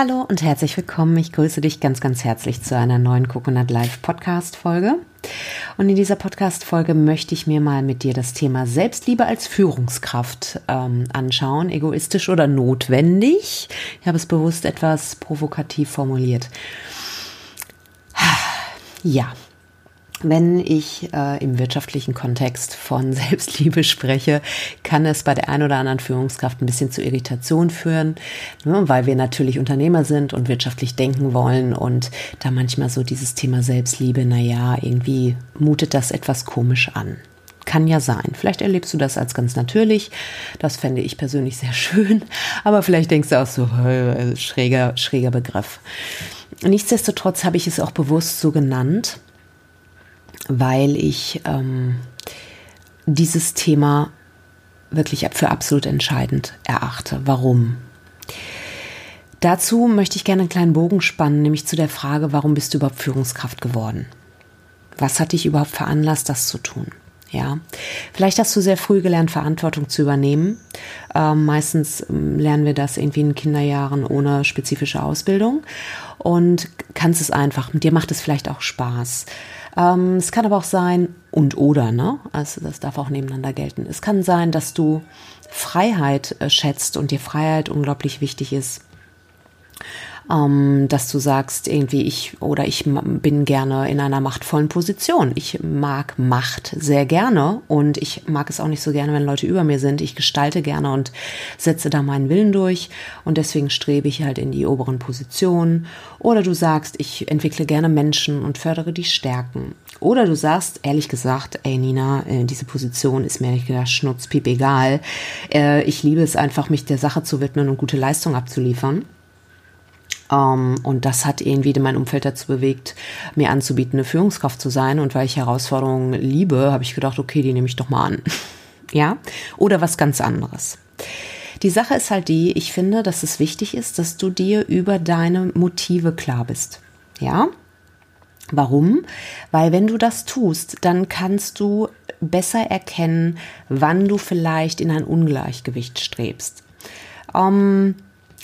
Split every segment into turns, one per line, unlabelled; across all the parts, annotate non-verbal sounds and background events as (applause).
Hallo und herzlich willkommen. Ich grüße dich ganz, ganz herzlich zu einer neuen Coconut Live Podcast Folge. Und in dieser Podcast Folge möchte ich mir mal mit dir das Thema Selbstliebe als Führungskraft ähm, anschauen. Egoistisch oder notwendig? Ich habe es bewusst etwas provokativ formuliert. Ja, wenn ich äh, im wirtschaftlichen Kontext von (laughs) Selbstliebe spreche, kann es bei der einen oder anderen Führungskraft ein bisschen zu Irritation führen, ne, weil wir natürlich Unternehmer sind und wirtschaftlich denken wollen und da manchmal so dieses Thema Selbstliebe, naja, irgendwie mutet das etwas komisch an. Kann ja sein. Vielleicht erlebst du das als ganz natürlich. Das fände ich persönlich sehr schön. Aber vielleicht denkst du auch so, äh, schräger, schräger Begriff. Nichtsdestotrotz habe ich es auch bewusst so genannt, weil ich ähm, dieses Thema wirklich für absolut entscheidend erachte. Warum? Dazu möchte ich gerne einen kleinen Bogen spannen, nämlich zu der Frage, warum bist du überhaupt Führungskraft geworden? Was hat dich überhaupt veranlasst, das zu tun? Ja, vielleicht hast du sehr früh gelernt, Verantwortung zu übernehmen. Ähm, meistens ähm, lernen wir das irgendwie in Kinderjahren ohne spezifische Ausbildung und kannst es einfach. Dir macht es vielleicht auch Spaß. Ähm, es kann aber auch sein, und oder, ne? Also das darf auch nebeneinander gelten. Es kann sein, dass du Freiheit äh, schätzt und dir Freiheit unglaublich wichtig ist ähm, dass du sagst, irgendwie ich oder ich bin gerne in einer machtvollen Position. Ich mag Macht sehr gerne und ich mag es auch nicht so gerne, wenn Leute über mir sind. Ich gestalte gerne und setze da meinen Willen durch und deswegen strebe ich halt in die oberen Positionen. Oder du sagst, ich entwickle gerne Menschen und fördere die Stärken. Oder du sagst, ehrlich gesagt, ey Nina, äh, diese Position ist mir ehrlich gesagt schnutzpiep egal. Äh, ich liebe es einfach, mich der Sache zu widmen und gute Leistung abzuliefern. Um, ähm, und das hat irgendwie mein Umfeld dazu bewegt, mir anzubieten, eine Führungskraft zu sein. Und weil ich Herausforderungen liebe, habe ich gedacht, okay, die nehme ich doch mal an. (laughs) ja? Oder was ganz anderes. Die Sache ist halt die, ich finde, dass es wichtig ist, dass du dir über deine Motive klar bist. Ja? Warum? Weil wenn du das tust, dann kannst du besser erkennen, wann du vielleicht in ein Ungleichgewicht strebst. Um, ähm,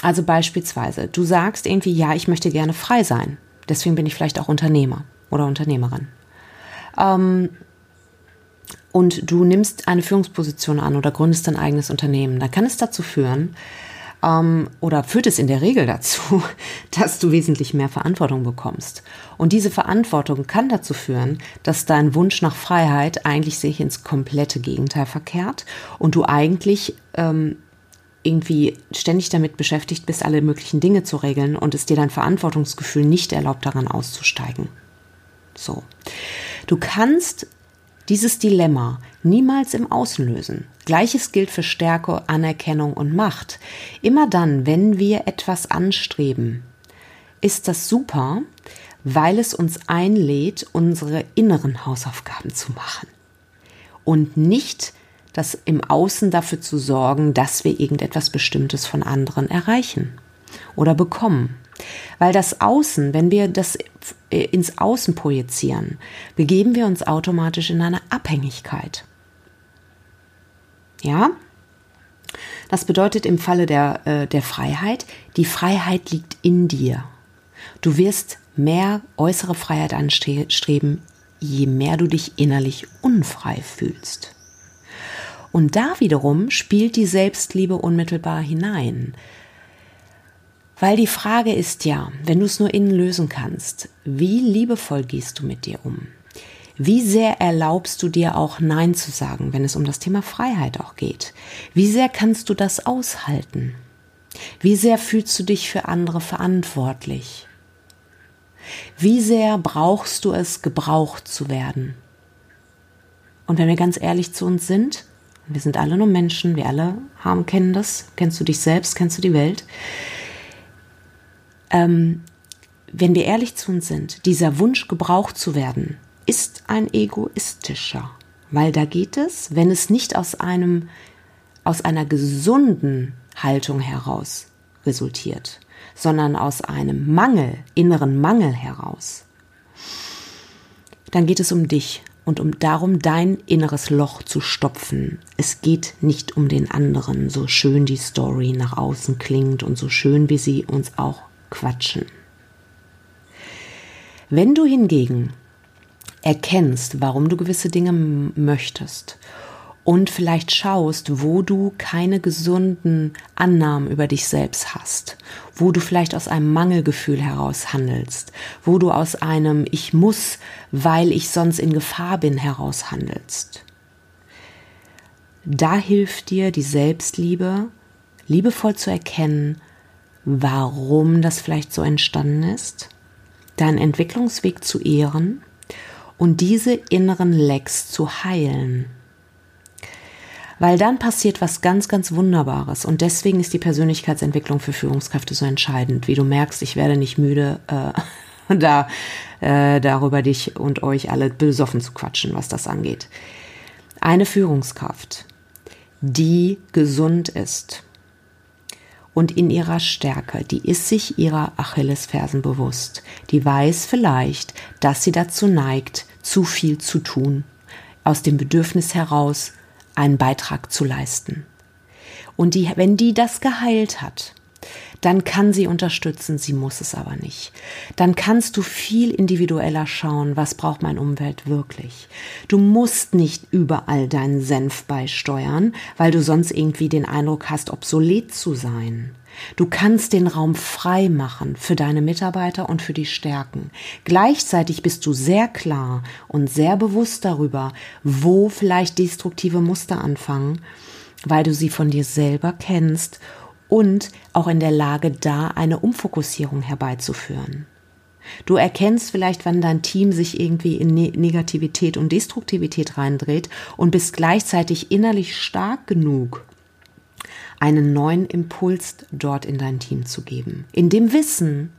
also beispielsweise, du sagst irgendwie, ja, ich möchte gerne frei sein. Deswegen bin ich vielleicht auch Unternehmer oder Unternehmerin. Ähm, und du nimmst eine Führungsposition an oder gründest dein eigenes Unternehmen, dann kann es dazu führen, ähm, oder führt es in der Regel dazu, (laughs) dass du wesentlich mehr Verantwortung bekommst. Und diese Verantwortung kann dazu führen, dass dein Wunsch nach Freiheit eigentlich sich ins komplette Gegenteil verkehrt und du eigentlich ähm, irgendwie ständig damit beschäftigt bist, alle möglichen Dinge zu regeln und es dir dein Verantwortungsgefühl nicht erlaubt, daran auszusteigen. So. Du kannst dieses Dilemma niemals im Außen lösen. Gleiches gilt für Stärke, Anerkennung und Macht. Immer dann, wenn wir etwas anstreben, ist das super, weil es uns einlädt, unsere inneren Hausaufgaben zu machen und nicht das im Außen dafür zu sorgen, dass wir irgendetwas Bestimmtes von anderen erreichen oder bekommen. Weil das Außen, wenn wir das ins Außen projizieren, begeben wir uns automatisch in eine Abhängigkeit. Ja? Das bedeutet im Falle der, äh, der Freiheit, die Freiheit liegt in dir. Du wirst mehr äußere Freiheit anstreben, je mehr du dich innerlich unfrei fühlst. Und da wiederum spielt die Selbstliebe unmittelbar hinein. Weil die Frage ist ja, wenn du es nur innen lösen kannst, wie liebevoll gehst du mit dir um? Wie sehr erlaubst du dir auch Nein zu sagen, wenn es um das Thema Freiheit auch geht? Wie sehr kannst du das aushalten? Wie sehr fühlst du dich für andere verantwortlich? Wie sehr brauchst du es, gebraucht zu werden? Und wenn wir ganz ehrlich zu uns sind, wir sind alle nur Menschen, wir alle haben, kennen das. Kennst du dich selbst, kennst du die Welt? Ähm, wenn wir ehrlich zu uns sind, dieser Wunsch gebraucht zu werden, ist ein egoistischer. Weil da geht es, wenn es nicht aus einem, aus einer gesunden Haltung heraus resultiert, sondern aus einem Mangel, inneren Mangel heraus, dann geht es um dich und um darum dein inneres Loch zu stopfen. Es geht nicht um den anderen, so schön die Story nach außen klingt und so schön wie sie uns auch quatschen. Wenn du hingegen erkennst, warum du gewisse Dinge möchtest und vielleicht schaust, wo du keine gesunden Annahmen über dich selbst hast, wo du vielleicht aus einem Mangelgefühl heraus handelst, wo du aus einem Ich muss, weil ich sonst in Gefahr bin heraus handelst. Da hilft dir die Selbstliebe, liebevoll zu erkennen, warum das vielleicht so entstanden ist, deinen Entwicklungsweg zu ehren und diese inneren Lecks zu heilen. Weil dann passiert was ganz, ganz Wunderbares. Und deswegen ist die Persönlichkeitsentwicklung für Führungskräfte so entscheidend. Wie du merkst, ich werde nicht müde, äh, (laughs) da äh, darüber dich und euch alle besoffen zu quatschen, was das angeht. Eine Führungskraft, die gesund ist und in ihrer Stärke, die ist sich ihrer Achillesfersen bewusst. Die weiß vielleicht, dass sie dazu neigt, zu viel zu tun, aus dem Bedürfnis heraus, einen Beitrag zu leisten. Und die, wenn die das geheilt hat, dann kann sie unterstützen, sie muss es aber nicht. Dann kannst du viel individueller schauen, was braucht meine Umwelt wirklich. Du musst nicht überall deinen Senf beisteuern, weil du sonst irgendwie den Eindruck hast, obsolet zu sein. Du kannst den Raum frei machen für deine Mitarbeiter und für die Stärken. Gleichzeitig bist du sehr klar und sehr bewusst darüber, wo vielleicht destruktive Muster anfangen, weil du sie von dir selber kennst und auch in der Lage, da eine Umfokussierung herbeizuführen. Du erkennst vielleicht, wann dein Team sich irgendwie in ne-, Negativität und Destruktivität reindreht und bist gleichzeitig innerlich stark genug, einen neuen Impuls dort in dein Team zu geben. In dem Wissen,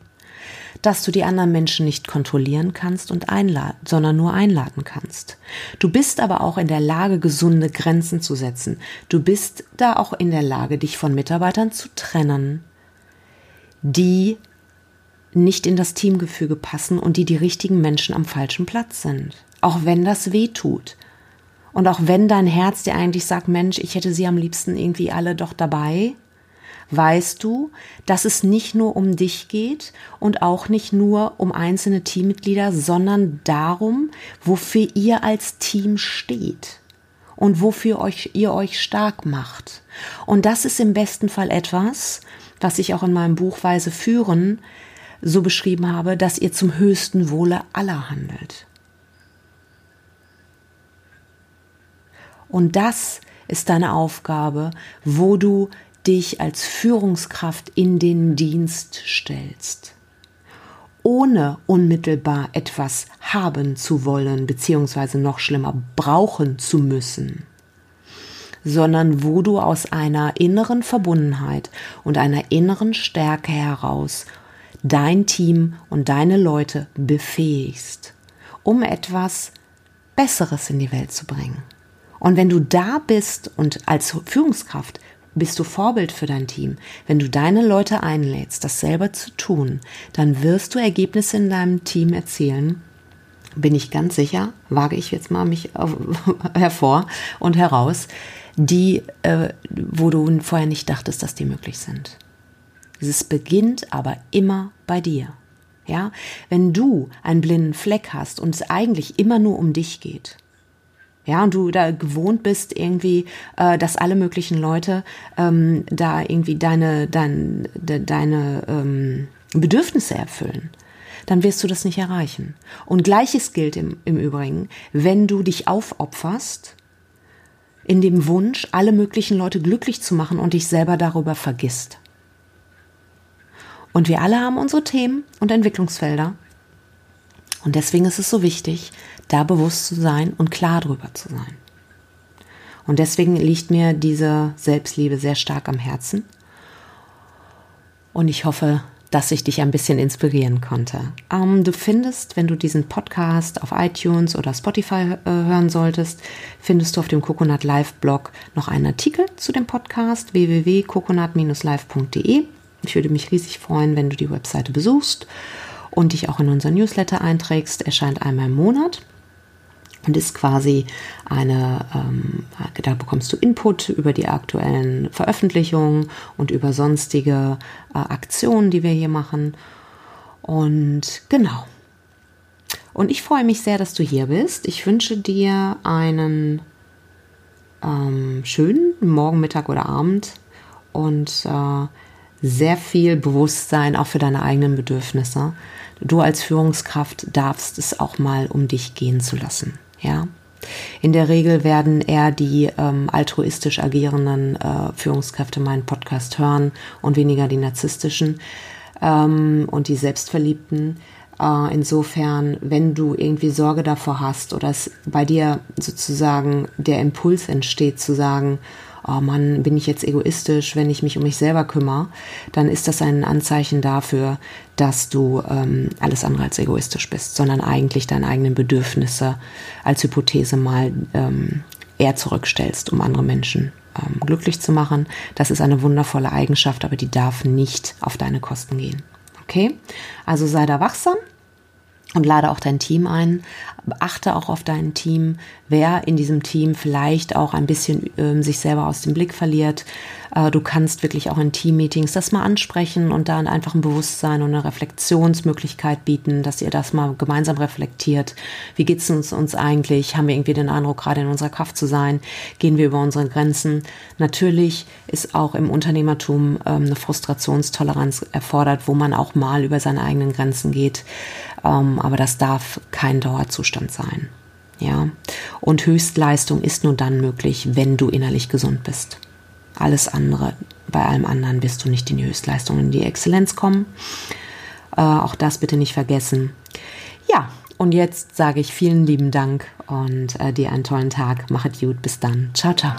dass du die anderen Menschen nicht kontrollieren kannst und einladen, sondern nur einladen kannst. Du bist aber auch in der Lage, gesunde Grenzen zu setzen. Du bist da auch in der Lage, dich von Mitarbeitern zu trennen, die nicht in das Teamgefüge passen und die die richtigen Menschen am falschen Platz sind. Auch wenn das weh tut. Und auch wenn dein Herz dir eigentlich sagt, Mensch, ich hätte sie am liebsten irgendwie alle doch dabei, weißt du, dass es nicht nur um dich geht und auch nicht nur um einzelne Teammitglieder, sondern darum, wofür ihr als Team steht und wofür euch, ihr euch stark macht. Und das ist im besten Fall etwas, was ich auch in meinem Buch Weise führen so beschrieben habe, dass ihr zum höchsten Wohle aller handelt. Und das ist deine Aufgabe, wo du dich als Führungskraft in den Dienst stellst, ohne unmittelbar etwas haben zu wollen, beziehungsweise noch schlimmer brauchen zu müssen, sondern wo du aus einer inneren Verbundenheit und einer inneren Stärke heraus dein Team und deine Leute befähigst, um etwas Besseres in die Welt zu bringen. Und wenn du da bist und als Führungskraft bist du Vorbild für dein Team. Wenn du deine Leute einlädst, das selber zu tun, dann wirst du Ergebnisse in deinem Team erzielen. Bin ich ganz sicher, wage ich jetzt mal mich (laughs) hervor und heraus, die, äh, wo du vorher nicht dachtest, dass die möglich sind. Es beginnt aber immer bei dir. Ja, wenn du einen blinden Fleck hast und es eigentlich immer nur um dich geht, ja, und du da gewohnt bist irgendwie, äh, dass alle möglichen Leute ähm, da irgendwie deine, dein, de, deine ähm, Bedürfnisse erfüllen, dann wirst du das nicht erreichen. Und gleiches gilt im, im Übrigen, wenn du dich aufopferst, in dem Wunsch, alle möglichen Leute glücklich zu machen und dich selber darüber vergisst. Und wir alle haben unsere Themen und Entwicklungsfelder. Und deswegen ist es so wichtig, da bewusst zu sein und klar drüber zu sein. Und deswegen liegt mir diese Selbstliebe sehr stark am Herzen. Und ich hoffe, dass ich dich ein bisschen inspirieren konnte. Ähm, du findest, wenn du diesen Podcast auf iTunes oder Spotify äh, hören solltest, findest du auf dem Coconut Live Blog noch einen Artikel zu dem Podcast www.coconut-live.de. Ich würde mich riesig freuen, wenn du die Webseite besuchst und dich auch in unser Newsletter einträgst. Erscheint einmal im Monat. und ist quasi eine, ähm, da bekommst du Input über die aktuellen Veröffentlichungen und über sonstige äh, Aktionen, die wir hier machen. Und genau. Und ich freue mich sehr, dass du hier bist. Ich wünsche dir einen ähm, schönen Morgen, Mittag oder Abend und äh, sehr viel Bewusstsein auch für deine eigenen Bedürfnisse. Du als Führungskraft darfst es auch mal um dich gehen zu lassen. Ja. In der Regel werden eher die ähm, altruistisch agierenden äh, Führungskräfte meinen Podcast hören und weniger die narzisstischen ähm, und die Selbstverliebten. Äh, insofern, wenn du irgendwie Sorge davor hast oder es bei dir sozusagen der Impuls entsteht zu sagen, oh Mann, bin ich jetzt egoistisch, wenn ich mich um mich selber kümmere, dann ist das ein Anzeichen dafür, dass du ähm, alles andere als egoistisch bist, sondern eigentlich deine eigenen Bedürfnisse als Hypothese mal ähm, eher zurückstellst, um andere Menschen ähm, glücklich zu machen. Das ist eine wundervolle Eigenschaft, aber die darf nicht auf deine Kosten gehen. Okay? Also sei da wachsam und lade auch dein Team ein. Achte auch auf dein Team, wer in diesem Team vielleicht auch ein bisschen äh, sich selber aus dem Blick verliert. Äh, du kannst wirklich auch in Teammeetings das mal ansprechen und dann einfach ein Bewusstsein und eine Reflexionsmöglichkeit bieten, dass ihr das mal gemeinsam reflektiert. Wie geht es uns, uns eigentlich? Haben wir irgendwie den Eindruck, gerade in unserer Kraft zu sein? Gehen wir über unsere Grenzen? Natürlich ist auch im Unternehmertum ähm, eine Frustrationstoleranz erfordert, wo man auch mal über seine eigenen Grenzen geht. Ähm, aber das darf kein Dauerzustand sein. Ja. Und Höchstleistung ist nur dann möglich, wenn du innerlich gesund bist. Alles andere, bei allem anderen wirst du nicht in die Höchstleistung, in die Exzellenz kommen. Äh, auch das bitte nicht vergessen. Ja, und jetzt sage ich vielen lieben Dank und äh, dir einen tollen Tag. Machet gut, bis dann. Ciao, ciao.